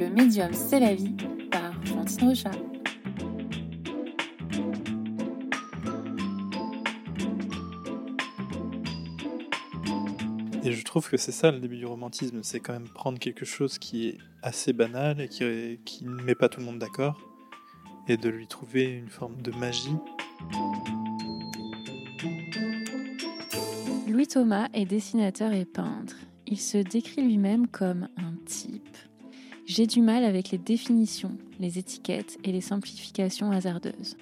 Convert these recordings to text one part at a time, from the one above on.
Le médium, c'est la vie par Fantine Rechat. Et je trouve que c'est ça le début du romantisme, c'est quand même prendre quelque chose qui est assez banal et qui, qui ne met pas tout le monde d'accord, et de lui trouver une forme de magie. Louis Thomas est dessinateur et peintre. Il se décrit lui-même comme un. J'ai du mal avec les définitions, les étiquettes et les simplifications hasardeuses.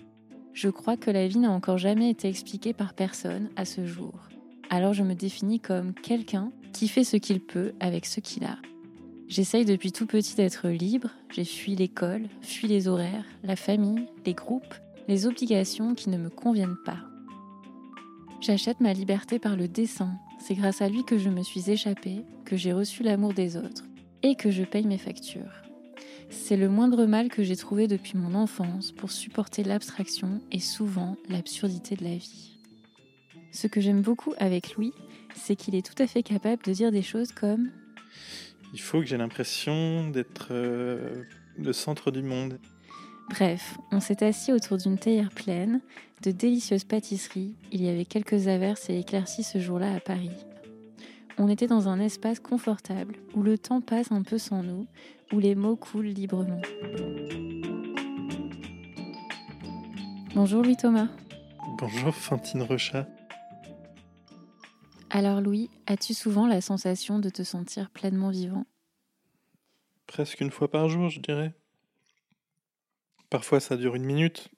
Je crois que la vie n'a encore jamais été expliquée par personne à ce jour. Alors je me définis comme quelqu'un qui fait ce qu'il peut avec ce qu'il a. J'essaye depuis tout petit d'être libre, j'ai fui l'école, fui les horaires, la famille, les groupes, les obligations qui ne me conviennent pas. J'achète ma liberté par le dessin, c'est grâce à lui que je me suis échappée, que j'ai reçu l'amour des autres et que je paye mes factures. C'est le moindre mal que j'ai trouvé depuis mon enfance pour supporter l'abstraction et souvent l'absurdité de la vie. Ce que j'aime beaucoup avec Louis, c'est qu'il est tout à fait capable de dire des choses comme Il faut que j'ai l'impression d'être euh, le centre du monde. Bref, on s'est assis autour d'une théière pleine, de délicieuses pâtisseries. Il y avait quelques averses et éclaircies ce jour-là à Paris. On était dans un espace confortable, où le temps passe un peu sans nous, où les mots coulent librement. Bonjour Louis Thomas. Bonjour Fantine Rechat. Alors Louis, as-tu souvent la sensation de te sentir pleinement vivant? Presque une fois par jour, je dirais. Parfois ça dure une minute.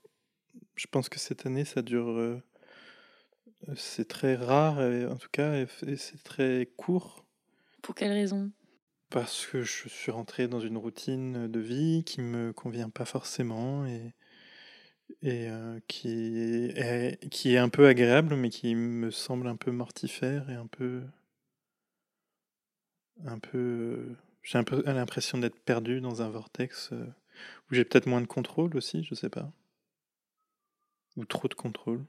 Je pense que cette année ça dure... Euh, c'est très rare, en tout cas, et c'est très court. Pour quelle raison? Parce que je suis rentré dans une routine de vie qui me convient pas forcément et, et euh, qui, est, qui est un peu agréable, mais qui me semble un peu mortifère et un peu. Un peu. J'ai un peu l'impression d'être perdu dans un vortex euh, où j'ai peut-être moins de contrôle aussi, je sais pas. Ou trop de contrôle.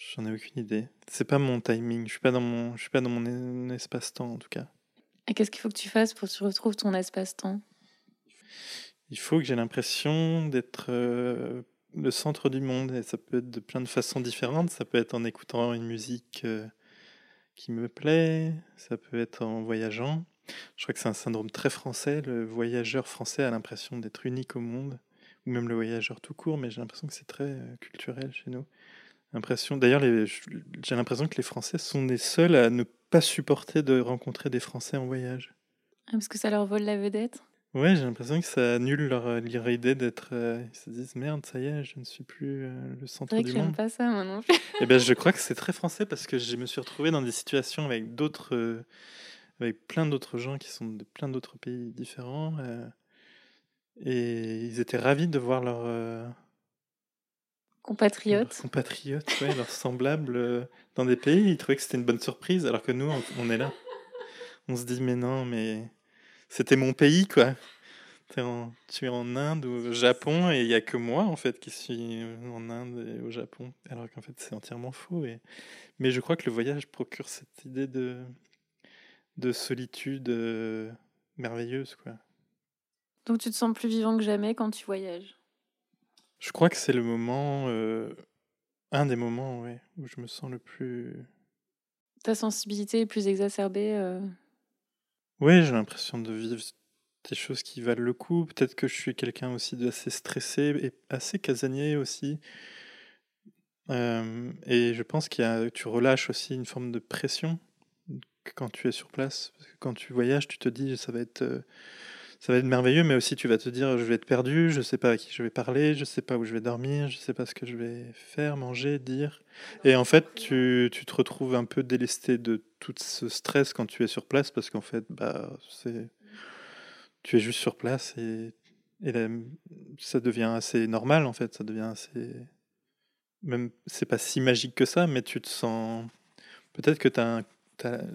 J'en ai aucune idée. C'est pas mon timing. Je suis pas dans mon, je suis pas dans mon espace-temps en tout cas. Et qu'est-ce qu'il faut que tu fasses pour que tu retrouves ton espace-temps? Il faut que j'ai l'impression d'être euh, le centre du monde et ça peut être de plein de façons différentes. Ça peut être en écoutant une musique euh, qui me plaît. Ça peut être en voyageant. Je crois que c'est un syndrome très français. Le voyageur français a l'impression d'être unique au monde, ou même le voyageur tout court. Mais j'ai l'impression que c'est très euh, culturel chez nous. L'impression, d'ailleurs, j'ai l'impression que les Français sont les seuls à ne pas supporter de rencontrer des Français en voyage. Ah, parce que ça leur vole la vedette? Ouais, j'ai l'impression que ça annule leur, euh, leur idée d'être. Euh, ils se disent merde, ça y est, je ne suis plus euh, le centre du monde. pas ça, moi non plus. Eh ben, je crois que c'est très français parce que je me suis retrouvé dans des situations avec d'autres, avec plein d'autres gens qui sont de plein d'autres pays différents, et ils étaient ravis de voir leur compatriotes. compatriotes, ouais, leurs semblables euh, dans des pays. Ils trouvaient que c'était une bonne surprise, alors que nous, on, est là. On se dit, mais non, mais c'était mon pays, quoi. En, tu es en Inde ou au Japon et il n'y a que moi en fait qui suis en Inde et au Japon alors qu'en fait c'est entièrement faux et... mais je crois que le voyage procure cette idée de de solitude euh, merveilleuse quoi donc tu te sens plus vivant que jamais quand tu voyages? Je crois que c'est le moment, euh, un des moments ouais, où je me sens le plus. Ta sensibilité est plus exacerbée euh... Oui, j'ai l'impression de vivre des choses qui valent le coup. Peut-être que je suis quelqu'un aussi d'assez stressé et assez casanier aussi. Euh, et je pense que tu relâches aussi une forme de pression quand tu es sur place. Parce que quand tu voyages, tu te dis ça va être ça va être merveilleux, mais aussi tu vas te dire je vais être perdu, je sais pas à qui je vais parler, je sais pas où je vais dormir, je sais pas ce que je vais faire, manger, dire. Et en fait, tu, tu te retrouves un peu délesté de tout ce stress quand tu es sur place parce qu'en fait, bah, c'est tu es juste sur place et, et ça devient assez normal en fait, ça devient assez même c'est pas si magique que ça, mais tu te sens peut-être que tu as,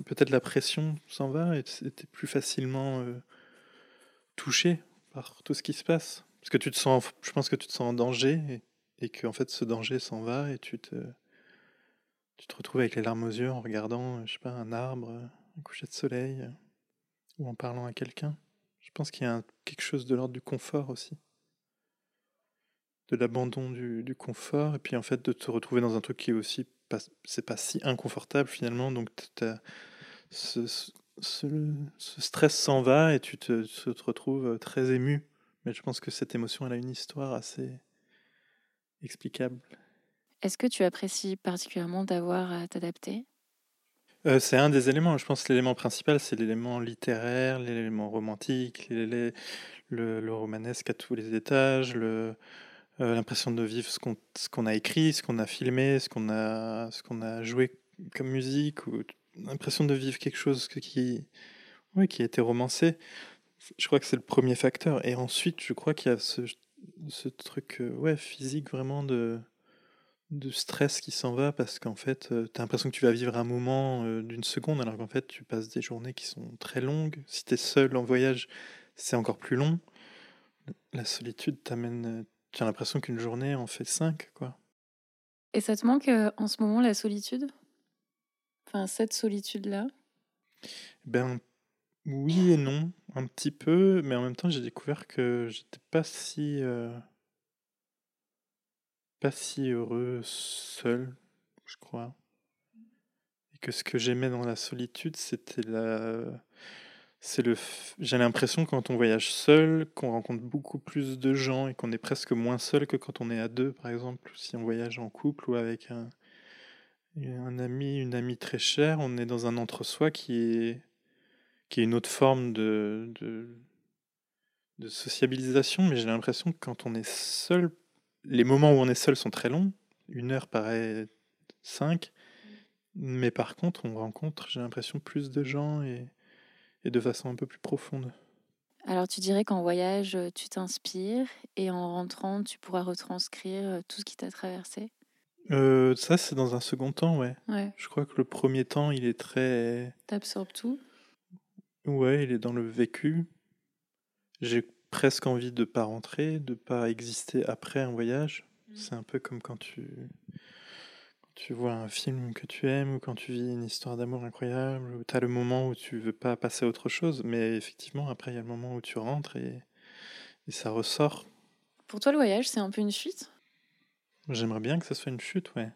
peut-être la pression s'en va et es plus facilement euh, touché par tout ce qui se passe. Parce que tu te sens, je pense que tu te sens en danger et, que en fait ce danger s'en va et tu te, tu te retrouves avec les larmes aux yeux en regardant, je sais pas, un arbre, un coucher de soleil ou en parlant à quelqu'un. Je pense qu'il y a quelque chose de l'ordre du confort aussi. De l'abandon du, confort, et puis en fait de te retrouver dans un truc qui est aussi pas, c'est pas si inconfortable finalement, donc ce, stress s'en va et tu te, te, retrouves très ému. Mais je pense que cette émotion, elle a une histoire assez explicable. Est-ce que tu apprécies particulièrement d'avoir à t'adapter? Euh, c'est un des éléments. Je pense que l'élément principal, c'est l'élément littéraire, l'élément romantique, le, le, romanesque à tous les étages, le, euh, l'impression de vivre ce qu'on, ce qu'on a écrit, ce qu'on a filmé, ce qu'on a, ce qu'on a joué comme musique, ou l'impression de vivre quelque chose qui, ouais, qui a été romancé. Je crois que c'est le premier facteur. Et ensuite, je crois qu'il y a ce, ce truc euh, ouais, physique vraiment de de stress qui s'en va parce qu'en fait, euh, tu as l'impression que tu vas vivre un moment euh, d'une seconde alors qu'en fait, tu passes des journées qui sont très longues. Si tu es seul en voyage, c'est encore plus long. La solitude t'amène. Tu as l'impression qu'une journée en fait cinq, quoi. Et ça te manque en ce moment la solitude? Cette solitude-là? Ben oui et non, un petit peu, mais en même temps, j'ai découvert que j'étais pas si pas si heureux seul, je crois. Et que ce que j'aimais dans la solitude, c'était la. C'est le. J'ai l'impression quand on voyage seul, qu'on rencontre beaucoup plus de gens et qu'on est presque moins seul que quand on est à deux, par exemple, si on voyage en couple ou avec un, un ami, une amie très chère, on est dans un entre-soi qui est qui est une autre forme de, de, de sociabilisation, mais j'ai l'impression que quand on est seul, les moments où on est seul sont très longs. Une heure paraît cinq. Mais par contre, on rencontre, j'ai l'impression, plus de gens et, de façon un peu plus profonde. Alors tu dirais qu'en voyage, tu t'inspires et en rentrant, tu pourras retranscrire tout ce qui t'a traversé? Euh, Ça, c'est dans un second temps, ouais. ouais. Je crois que le premier temps, il est très... T'absorbes tout Ouais, il est dans le vécu. J'ai presque envie de pas rentrer, de pas exister après un voyage. Mmh. C'est un peu comme quand tu, tu vois un film que tu aimes ou quand tu vis une histoire d'amour incroyable, ou tu as le moment où tu veux pas passer à autre chose, mais effectivement, après, il y a le moment où tu rentres et, et ça ressort. Pour toi, le voyage, c'est un peu une fuite? J'aimerais bien que ça soit une chute, ouais.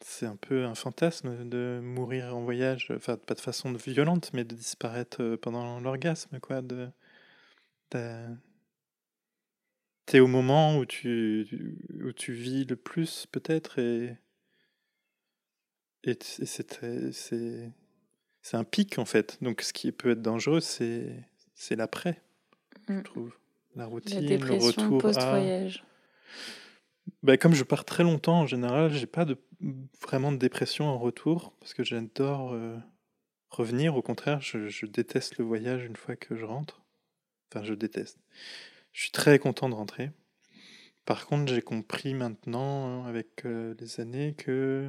C'est un peu un fantasme de mourir en voyage, enfin pas de façon violente, mais de disparaître euh, pendant l'orgasme, quoi, de T'es au moment où tu, où tu vis le plus, peut-être, et, et c'est, c'est, c'est un pic, en fait. Donc, ce qui peut être dangereux, c'est, c'est l'après, je mmh. trouve. La routine, le retour post-voyage. Bah, comme je pars très longtemps, en général, j'ai pas vraiment de dépression en retour, parce que j'adore euh, revenir. Au contraire, je, déteste le voyage une fois que je rentre. Enfin, je déteste. Je suis très content de rentrer. Par contre, j'ai compris maintenant, avec euh, les années, que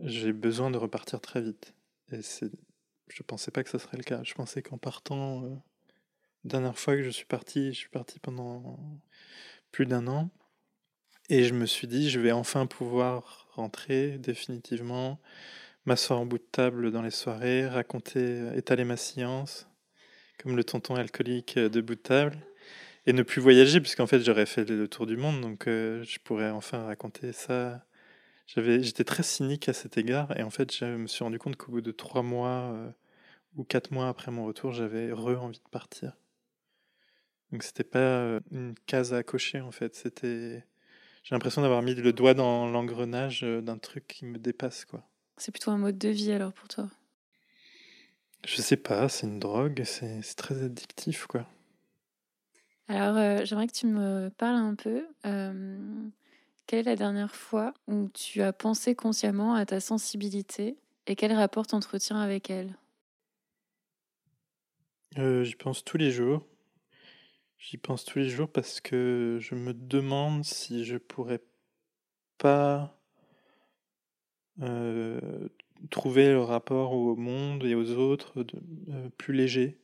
j'ai besoin de repartir très vite. Et je pensais pas que ça serait le cas. Je pensais qu'en partant, euh, dernière fois que je suis parti, je suis parti pendant plus d'un an. Et je me suis dit, je vais enfin pouvoir rentrer définitivement, m'asseoir en bout de table dans les soirées, raconter, étaler ma science, comme le tonton alcoolique euh, de bout de table, et ne plus voyager, puisqu'en fait j'aurais fait le tour du monde, donc euh, je pourrais enfin raconter ça. J'avais, j'étais très cynique à cet égard, et en fait je me suis rendu compte qu'au bout de trois mois euh, ou quatre mois après mon retour, j'avais re-envie de partir. Donc c'était pas une case à cocher en fait, c'était... J'ai l'impression d'avoir mis le doigt dans l'engrenage d'un truc qui me dépasse, quoi. C'est plutôt un mode de vie alors pour toi je sais pas, c'est une drogue, c'est très addictif, quoi. Alors, euh, j'aimerais que tu me parles un peu. Euh, quelle est la dernière fois où tu as pensé consciemment à ta sensibilité et quel rapport t'entretiens avec elle? Euh, J'y pense tous les jours. J'y pense tous les jours parce que je me demande si je pourrais pas trouver le rapport au monde et aux autres euh, plus léger.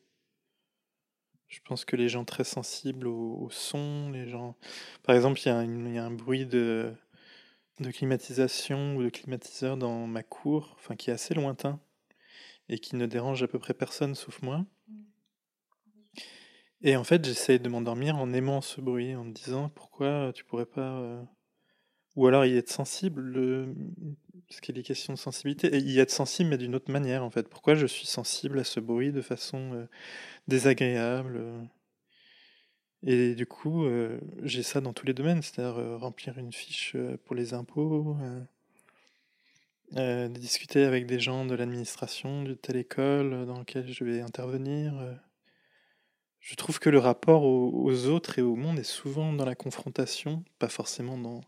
Je pense que les gens très sensibles au, son, les gens... Par exemple, il y, a un bruit de, de climatisation ou de climatiseur dans ma cour, enfin qui est assez lointain et qui ne dérange à peu près personne sauf moi. Et en fait, j'essaye de m'endormir en aimant ce bruit, en me disant pourquoi tu pourrais pas. euh, Ou alors y être sensible, le- parce qu'il est question de sensibilité, et y être sensible, mais d'une autre manière, en fait. Pourquoi je suis sensible à ce bruit de façon euh, désagréable euh? Et du coup, euh, j'ai ça dans tous les domaines, c'est-à-dire euh, remplir une fiche euh, pour les impôts, euh, euh, discuter avec des gens de l'administration, de telle école euh, dans laquelle je vais intervenir. Je trouve que le rapport aux, autres et au monde est souvent dans la confrontation, pas forcément dans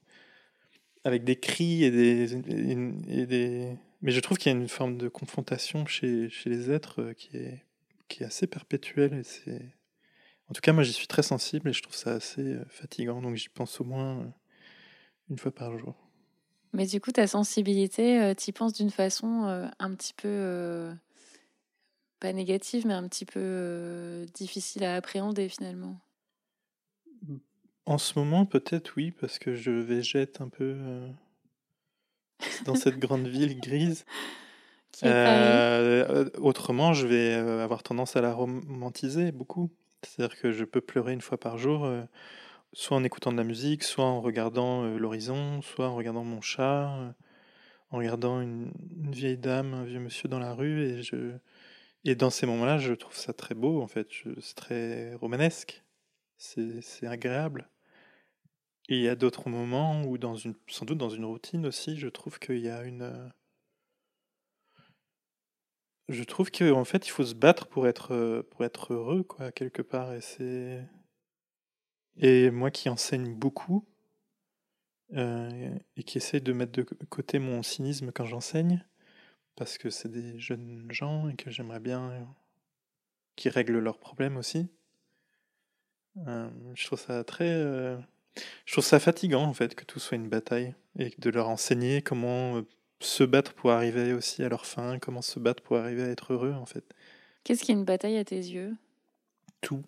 avec des cris et des, et- des... Mais je trouve qu'il y a une forme de confrontation chez, chez les êtres euh, qui est, qui est assez perpétuelle. C'est... En tout cas, moi, j'y suis très sensible et je trouve ça assez euh, fatigant. Donc, j'y pense au moins euh, une fois par jour. Mais du coup, ta sensibilité, euh, t'y penses d'une façon un petit peu, pas négative, mais un petit peu euh, difficile à appréhender finalement. En ce moment, peut-être oui, parce que je végète un peu euh, dans cette grande ville grise. Euh, autrement, je vais avoir tendance à la romantiser beaucoup. C'est-à-dire que je peux pleurer une fois par jour, soit en écoutant de la musique, soit en regardant l'horizon, soit en regardant mon chat, en regardant une, une vieille dame, un vieux monsieur dans la rue. Et, je... et dans ces moments-là, je trouve ça très beau, en fait. C'est très romanesque. C'est agréable. Et il y a d'autres moments où, sans doute dans une routine aussi, je trouve qu'il y a une... euh, Je trouve qu'en fait, il faut se battre pour être, euh, pour être heureux, quoi, quelque part. Et c'est... Et moi qui enseigne beaucoup, euh, et qui essaye de mettre de côté mon cynisme quand j'enseigne, parce que c'est des jeunes gens et que j'aimerais bien qu'ils règlent leurs problèmes aussi. Euh, je trouve ça très... euh, Je trouve ça fatigant, en fait, que tout soit une bataille, et de leur enseigner comment euh, se battre pour arriver aussi à leur fin, comment se battre pour arriver à être heureux, en fait. Qu'est-ce qui est une bataille à tes yeux? Tout.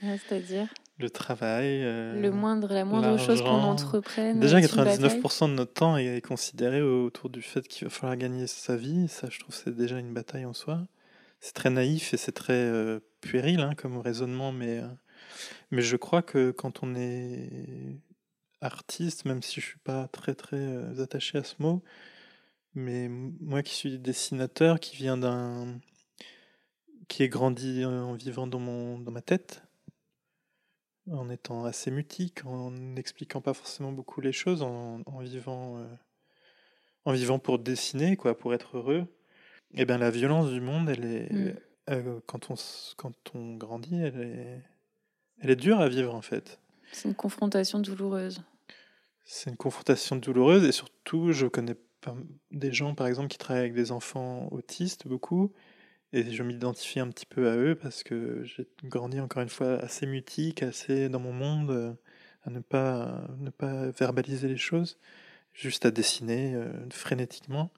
C'est-à-dire Le travail. euh, le moindre, la moindre chose qu'on entreprenne. Déjà, est une bataille 99% de notre temps est considéré autour du fait qu'il va falloir gagner sa vie. Ça, je trouve, c'est déjà une bataille en soi. C'est très naïf et c'est très euh, puéril hein, comme raisonnement, mais, euh, mais je crois que quand on est artiste, même si je suis pas très très attaché à ce mot, mais moi qui suis dessinateur, qui vient d'un, qui est grandi en vivant dans mon dans ma tête, en étant assez mutique, en n'expliquant pas forcément beaucoup les choses, en, en vivant, euh, en vivant pour dessiner, quoi, pour être heureux. Et bien la violence du monde, elle est, Mm. euh, quand on quand on grandit, elle est, elle est dure à vivre en fait. C'est une confrontation douloureuse. C'est une confrontation douloureuse et surtout, je connais des gens, par exemple, qui travaillent avec des enfants autistes beaucoup et je m'identifie un petit peu à eux parce que j'ai grandi encore une fois assez mutique, assez dans mon monde, euh, à ne pas, ne pas verbaliser les choses, juste à dessiner euh, frénétiquement.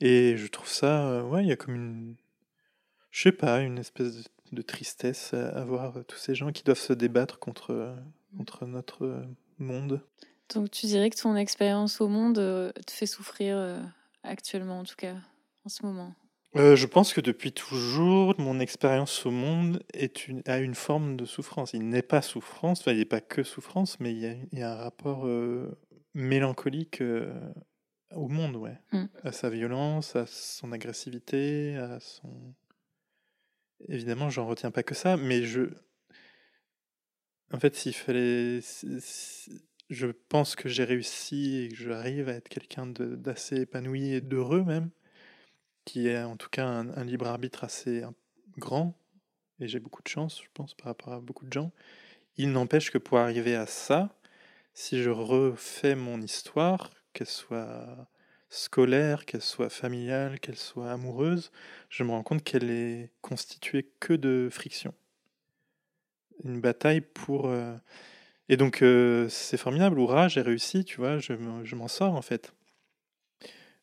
Et je trouve ça, euh, ouais, il y a comme une, je sais pas, une espèce de, de tristesse à, à voir euh, tous ces gens qui doivent se débattre contre, euh, contre notre monde. Donc tu dirais que ton expérience au monde te fait souffrir actuellement, en tout cas, en ce moment? Euh, je pense que depuis toujours, mon expérience au monde est une, a une forme de souffrance. Il n'est pas souffrance, enfin, il n'est pas que souffrance, mais il y a, il y a un rapport euh, mélancolique euh, au monde, ouais. Mm. À sa violence, à son agressivité, à son... Évidemment, j'en retiens pas que ça, mais je... En fait, s'il fallait... Je pense que j'ai réussi et que j'arrive à être quelqu'un d'assez épanoui et d'heureux même qui est en tout cas un, libre arbitre assez hein, grand, et j'ai beaucoup de chance, je pense, par rapport à beaucoup de gens. Il n'empêche que pour arriver à ça, si je refais mon histoire, qu'elle soit scolaire, qu'elle soit familiale, qu'elle soit amoureuse, je me rends compte qu'elle est constituée que de friction. Une bataille pour... euh, Et donc euh, c'est formidable, hurrah, j'ai réussi, tu vois, je m'en sors en fait.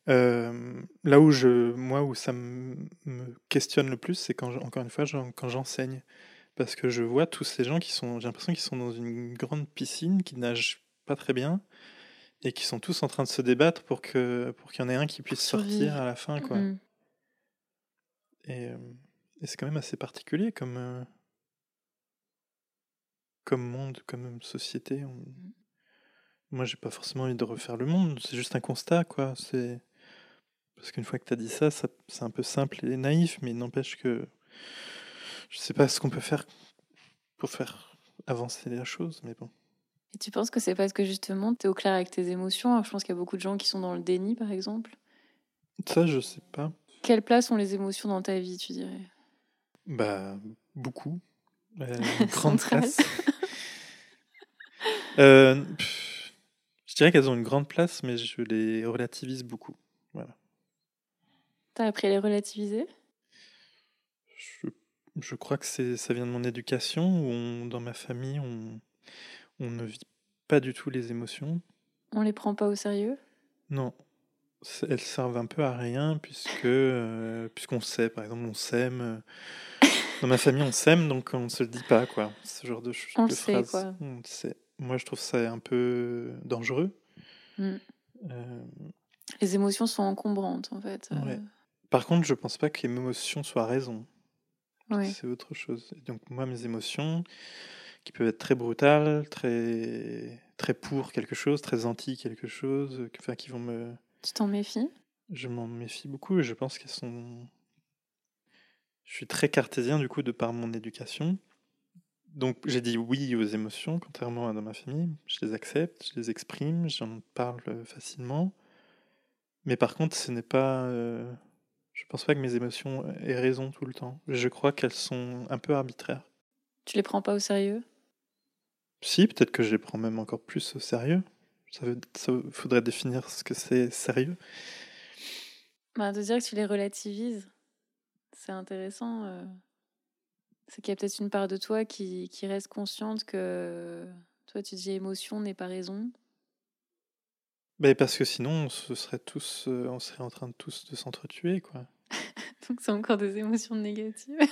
Euh, là où je, moi, où ça me questionne le plus, c'est quand, encore une fois, quand j'enseigne. Parce que je vois tous ces gens qui sont, j'ai l'impression qu'ils sont dans une grande piscine, qui nagent pas très bien, et qui sont tous en train de se débattre pour que, pour qu'il y en ait un qui puisse sortir à la fin, quoi. Mm. Et, euh, et c'est quand même assez particulier comme, euh, comme monde, comme société. on- Mmh. Moi, j'ai pas forcément envie de refaire le monde, c'est juste un constat, quoi. C'est parce qu'une fois que tu as dit ça, ça c'est un peu simple et naïf, mais n'empêche que je sais pas ce qu'on peut faire pour faire avancer la chose, mais bon. Et tu penses que c'est parce que justement, tu es au clair avec tes émotions? Alors, Je pense qu'il y a beaucoup de gens qui sont dans le déni, par exemple. Ça, je sais pas. Quelle place ont les émotions dans ta vie, tu dirais? Bah, beaucoup. Euh, une grande place. Euh, pff, je dirais qu'elles ont une grande place, mais je les relativise beaucoup. T'as appris à les relativiser? Je, je crois que ça vient de mon éducation, où on- dans ma famille, on, on ne vit pas du tout les émotions. On les prend pas au sérieux? Non, elles servent un peu à rien, puisque, euh, puisqu'on sait, par exemple, on s'aime. euh, Dans ma famille, on s'aime, donc on ne se le dit pas, quoi. Ce genre de, On de le sait, phrase. quoi. On le sait. Moi, je trouve ça un peu dangereux. Mm. Euh, Les émotions sont encombrantes, en fait. euh, Ouais. Par contre, je pense pas que l'émotion soit raison. ouais. C'est autre chose. Donc moi, mes émotions, qui peuvent être très brutales, très très pour quelque chose, très anti quelque chose, enfin qui vont me, Tu t'en méfies? Je m'en méfie beaucoup et je pense qu'elles sont. Je suis très cartésien du coup de par mon éducation. Donc j'ai dit oui aux émotions, contrairement à dans ma famille. Je les accepte, je les exprime, j'en parle facilement. Mais par contre, ce n'est pas. euh, Je pense pas que mes émotions aient raison tout le temps. Je crois qu'elles sont un peu arbitraires. Tu les prends pas au sérieux? Si, peut-être que je les prends même encore plus au sérieux. Ça, veut, ça faudrait définir ce que c'est sérieux. bah, De dire que tu les relativises, c'est intéressant. euh. C'est qu'il y a peut-être une part de toi qui, qui reste consciente que toi, tu dis émotion n'est pas raison. Mais parce que sinon, on se serait tous, euh, on serait en train de tous de s'entretuer, quoi. Donc c'est encore des émotions négatives.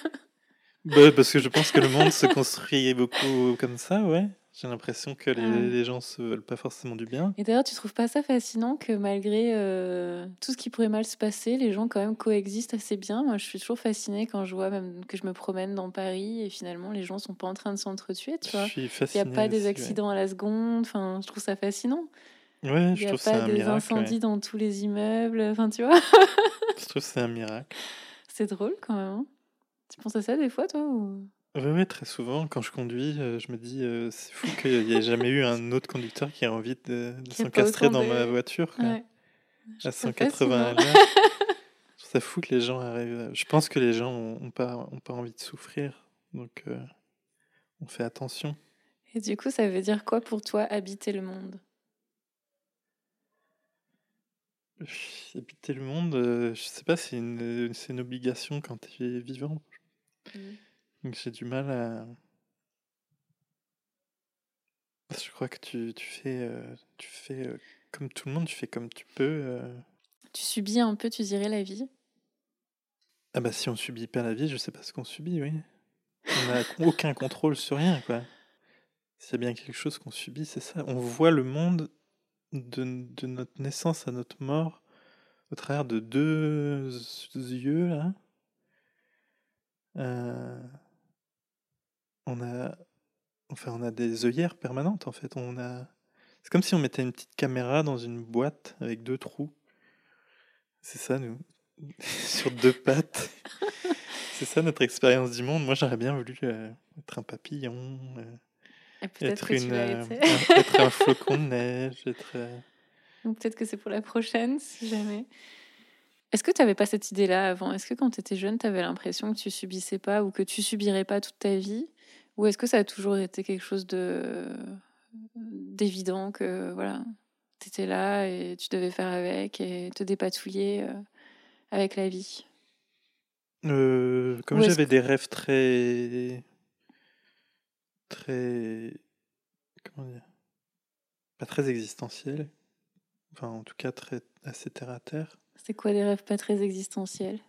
Bah, parce que je pense que le monde se construit beaucoup comme ça, ouais. J'ai l'impression que les, Ah ouais. les gens se veulent pas forcément du bien. Et d'ailleurs, tu trouves pas ça fascinant que malgré euh, tout ce qui pourrait mal se passer, les gens quand même coexistent assez bien? Moi, je suis toujours fascinée quand je vois même que je me promène dans Paris et finalement les gens sont pas en train de s'entretuer, tu vois? Il n'y a pas des aussi, ouais. accidents à la seconde. Enfin, je trouve ça fascinant. Ouais, Il je n'y a trouve ça pas un des miracle. incendies ouais. dans tous les immeubles. Enfin, tu vois, Je trouve que c'est un miracle. c'est drôle quand même. hein. Tu penses à ça des fois, toi ou... Oui, ouais, très souvent, quand je conduis, euh, je me dis, euh, c'est fou qu'il n'y ait jamais eu un autre conducteur qui ait envie de, pas s'encastrer dans de- ma voiture. quoi. Ouais. À trouve ça 180 à l'heure. Je trouve ça fou que les gens arrivent. à- Je pense que les gens ont, ont pas, ont pas envie de souffrir. Donc, euh, on fait attention. Et du coup, ça veut dire quoi pour toi habiter le monde? Habiter le monde, euh, je sais pas, c'est une, c'est une obligation quand tu es vivant. Donc, j'ai du mal à. Je crois que tu, tu fais, euh, tu fais euh, comme tout le monde, tu fais comme tu peux. euh. Tu subis un peu, tu dirais, la vie? Ah bah si on subit pas la vie, je sais pas ce qu'on subit, oui. On n'a aucun contrôle sur rien, quoi. S'il y a bien quelque chose qu'on subit, c'est ça. On voit le monde de, notre naissance à notre mort au travers de deux yeux, là. Euh, on a... Enfin, on a des œillères permanentes, en fait. On a... C'est comme si on mettait une petite caméra dans une boîte avec deux trous. C'est ça, nous. Sur deux pattes. C'est ça notre expérience du monde. Moi, j'aurais bien voulu euh, être un papillon, euh, être, une, euh, être un flocon de neige, être... euh, peut-être que c'est pour la prochaine, si jamais. Est-ce que tu n'avais pas cette idée-là avant? Est-ce que quand tu étais jeune, tu avais l'impression que tu subissais pas ou que tu subirais pas toute ta vie? Ou est-ce que ça a toujours été quelque chose de d'évident que voilà, tu étais là et tu devais faire avec et te dépatouiller euh, avec la vie? Euh, comme j'avais des rêves très. Très. comment dire Pas très existentiels. Enfin, en tout cas, très, assez terre à terre. C'était quoi des rêves pas très existentiels?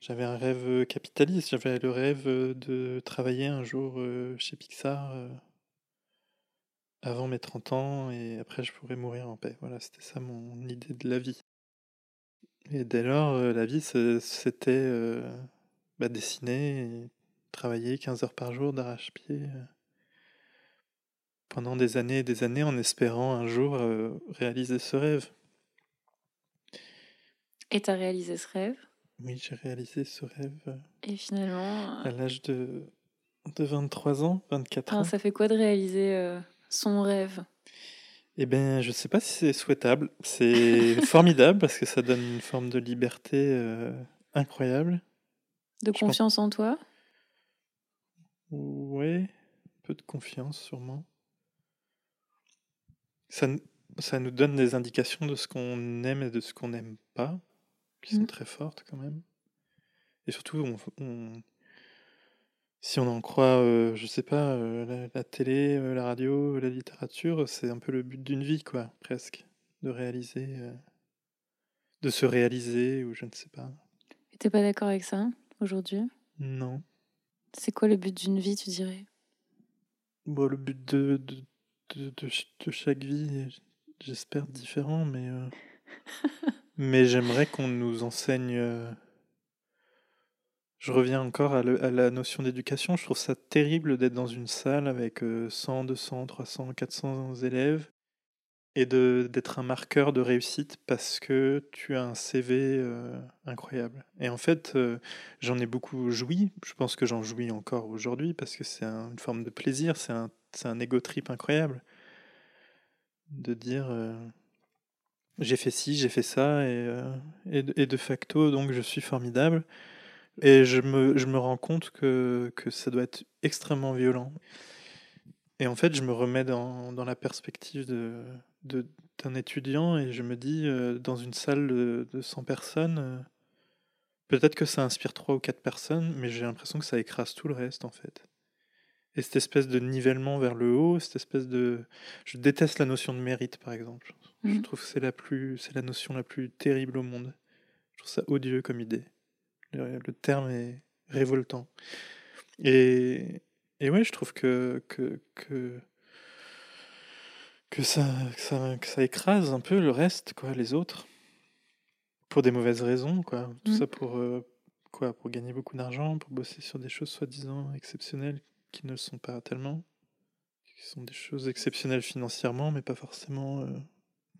J'avais un rêve capitaliste. J'avais le rêve de travailler un jour euh, chez Pixar euh, avant mes 30 ans et après je pourrais mourir en paix. Voilà, c'était ça mon idée de la vie. Et dès lors, euh, la vie, c'est- c'était euh, bah, dessiner et travailler 15 heures par jour d'arrache-pied euh, pendant des années et des années en espérant un jour euh, réaliser ce rêve. Et tu as réalisé ce rêve? Oui, j'ai réalisé ce rêve euh, Et finalement. à l'âge de, de 23 ans, 24 ans. ça fait quoi de réaliser euh, son rêve? Eh bien, je sais pas si c'est souhaitable. C'est formidable parce que ça donne une forme de liberté euh, incroyable. De pense- confiance en toi? Ouais, un peu de confiance sûrement. Ça, ça nous donne des indications de ce qu'on aime et de ce qu'on n'aime pas, qui sont Mhm. très fortes quand même. Et surtout, on, on- si on en croit, euh, je sais pas, euh, la, la télé, euh, la radio, la littérature, c'est un peu le but d'une vie, quoi, presque, de réaliser, euh, de se réaliser, ou je ne sais pas. Et t'es pas d'accord avec ça aujourd'hui? Non. C'est quoi le but d'une vie, tu dirais? Bon, le but de, de, de, de ch- de chaque vie j'espère, différent, mais, euh, mais j'aimerais qu'on nous enseigne. euh, Je reviens encore à, le- à la notion d'éducation. Je trouve ça terrible d'être dans une salle avec euh, 100, 200, 300, 400 élèves et d'être un marqueur de réussite parce que tu as un CV euh, incroyable. Et en fait, euh, j'en ai beaucoup joui. Je pense que j'en jouis encore aujourd'hui parce que c'est un- une forme de plaisir, c'est un, c'est un ego trip incroyable de dire euh, j'ai fait ci, j'ai fait ça et, euh, et, de- facto donc je suis formidable. Et je me, je me rends compte que, que ça doit être extrêmement violent. Et en fait, je me remets dans, dans la perspective de, de- d'un étudiant et je me dis, euh, dans une salle de, de 100 personnes, peut-être que ça inspire 3 ou 4 personnes, mais j'ai l'impression que ça écrase tout le reste, en fait. Et cette espèce de nivellement vers le haut, cette espèce de... Je déteste la notion de mérite, par exemple. Je Mhm. trouve que c'est la, plus, c'est la notion la plus terrible au monde. Je trouve ça odieux comme idée. Le, le terme est révoltant. Et, et ouais, je trouve que, que, que, que, ça, que, ça, que ça écrase un peu le reste, quoi, les autres. Pour des mauvaises raisons, quoi. Tout Mhm. ça pour, euh, quoi, pour gagner beaucoup d'argent, pour bosser sur des choses soi-disant exceptionnelles qui ne le sont pas tellement. Qui sont des choses exceptionnelles financièrement, mais pas forcément euh,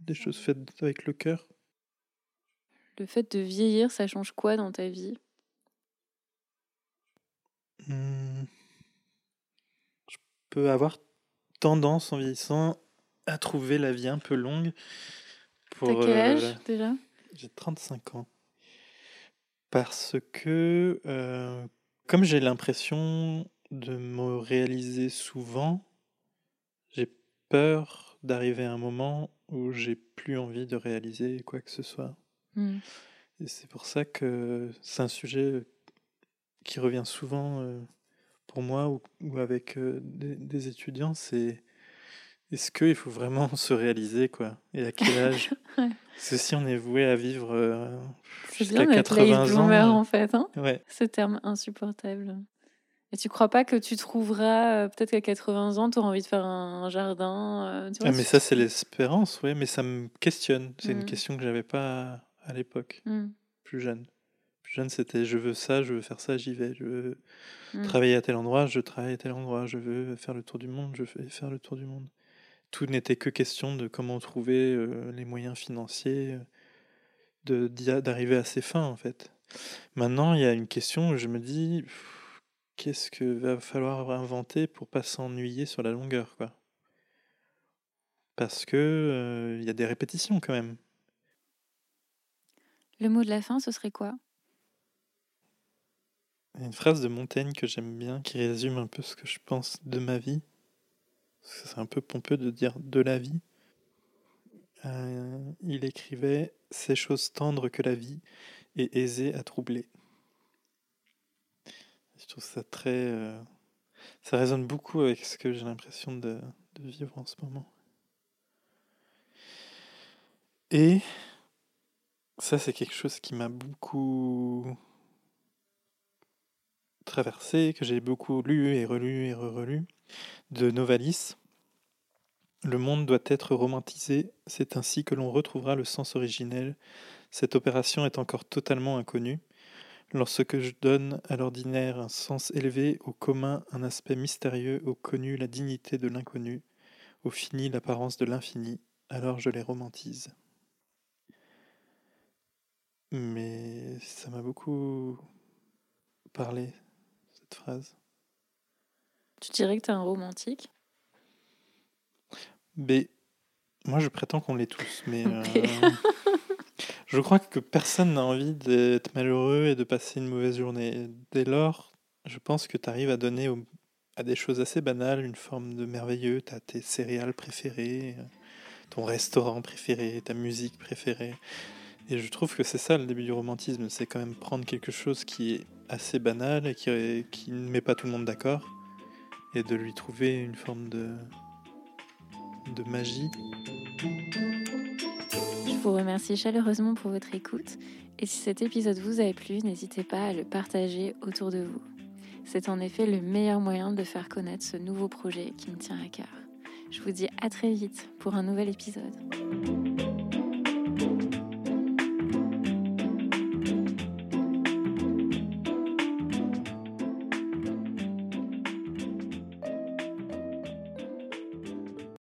des choses faites avec le cœur. Le fait de vieillir, ça change quoi dans ta vie? Hmm. Je peux avoir tendance en vieillissant à trouver la vie un peu longue. T'as Pour, quel âge euh, déjà? J'ai 35 ans. Parce que, euh, comme j'ai l'impression de me réaliser souvent, j'ai peur d'arriver à un moment où j'ai plus envie de réaliser quoi que ce soit. Hmm. Et c'est pour ça que c'est un sujet qui revient souvent euh, pour moi ou, avec euh, des, étudiants, c'est est-ce qu'il faut vraiment se réaliser quoi? Et à quel âge? Ouais. Parce que si on est voué à vivre euh, C'est jusqu'à bien d'être late 80 bloomer ans, en fait, hein? ouais, ce terme insupportable. Et tu crois pas que tu trouveras, euh, peut-être qu'à 80 ans, tu auras envie de faire un, jardin euh, tu vois, Ah, mais ça c'est l'espérance, ouais, mais ça me questionne. C'est une Mm. question que j'avais pas à l'époque, Hmm, plus jeune. Plus jeune, c'était je veux ça, je veux faire ça, j'y vais. Je veux hmm. travailler à tel endroit, je travaille à tel endroit. Je veux faire le tour du monde, je vais faire le tour du monde. Tout n'était que question de comment trouver euh, les moyens financiers d'arriver à ses fins, en fait. Maintenant, il y a une question où je me dis pff, qu'est-ce que va falloir inventer pour pas s'ennuyer sur la longueur, quoi? Parce que euh, il y a des répétitions quand même. Le mot de la fin, ce serait quoi? Une phrase de Montaigne que j'aime bien qui résume un peu ce que je pense de ma vie. C'est un peu pompeux de dire de la vie. Euh, il écrivait Ces choses tendres que la vie est aisée à troubler. Je trouve ça très. euh, ça résonne beaucoup avec ce que j'ai l'impression de, de vivre en ce moment. Et ça, c'est quelque chose qui m'a beaucoup traversé, que j'ai beaucoup lu et relu et re-relu, de Novalis. Le monde doit être romantisé, c'est ainsi que l'on retrouvera le sens originel. Cette opération est encore totalement inconnue. Lorsque je donne à l'ordinaire un sens élevé, au commun un aspect mystérieux, au connu la dignité de l'inconnu, au fini l'apparence de l'infini, alors je les romantise. Mais ça m'a beaucoup parlé, cette phrase. Tu dirais que tu es un romantique? Mais moi, je prétends qu'on l'est tous, mais euh, je crois que personne n'a envie d'être malheureux et de passer une mauvaise journée. Dès lors, je pense que tu arrives à donner à des choses assez banales une forme de merveilleux. Tu as tes céréales préférées, ton restaurant préféré, ta musique préférée. Et je trouve que c'est ça le début du romantisme, c'est quand même prendre quelque chose qui est assez banal et qui, ne met pas tout le monde d'accord, et de lui trouver une forme de magie. Vous remercie chaleureusement pour votre écoute et si cet épisode vous a plu, n'hésitez pas à le partager autour de vous. C'est en effet le meilleur moyen de faire connaître ce nouveau projet qui me tient à cœur. Je vous dis à très vite pour un nouvel épisode.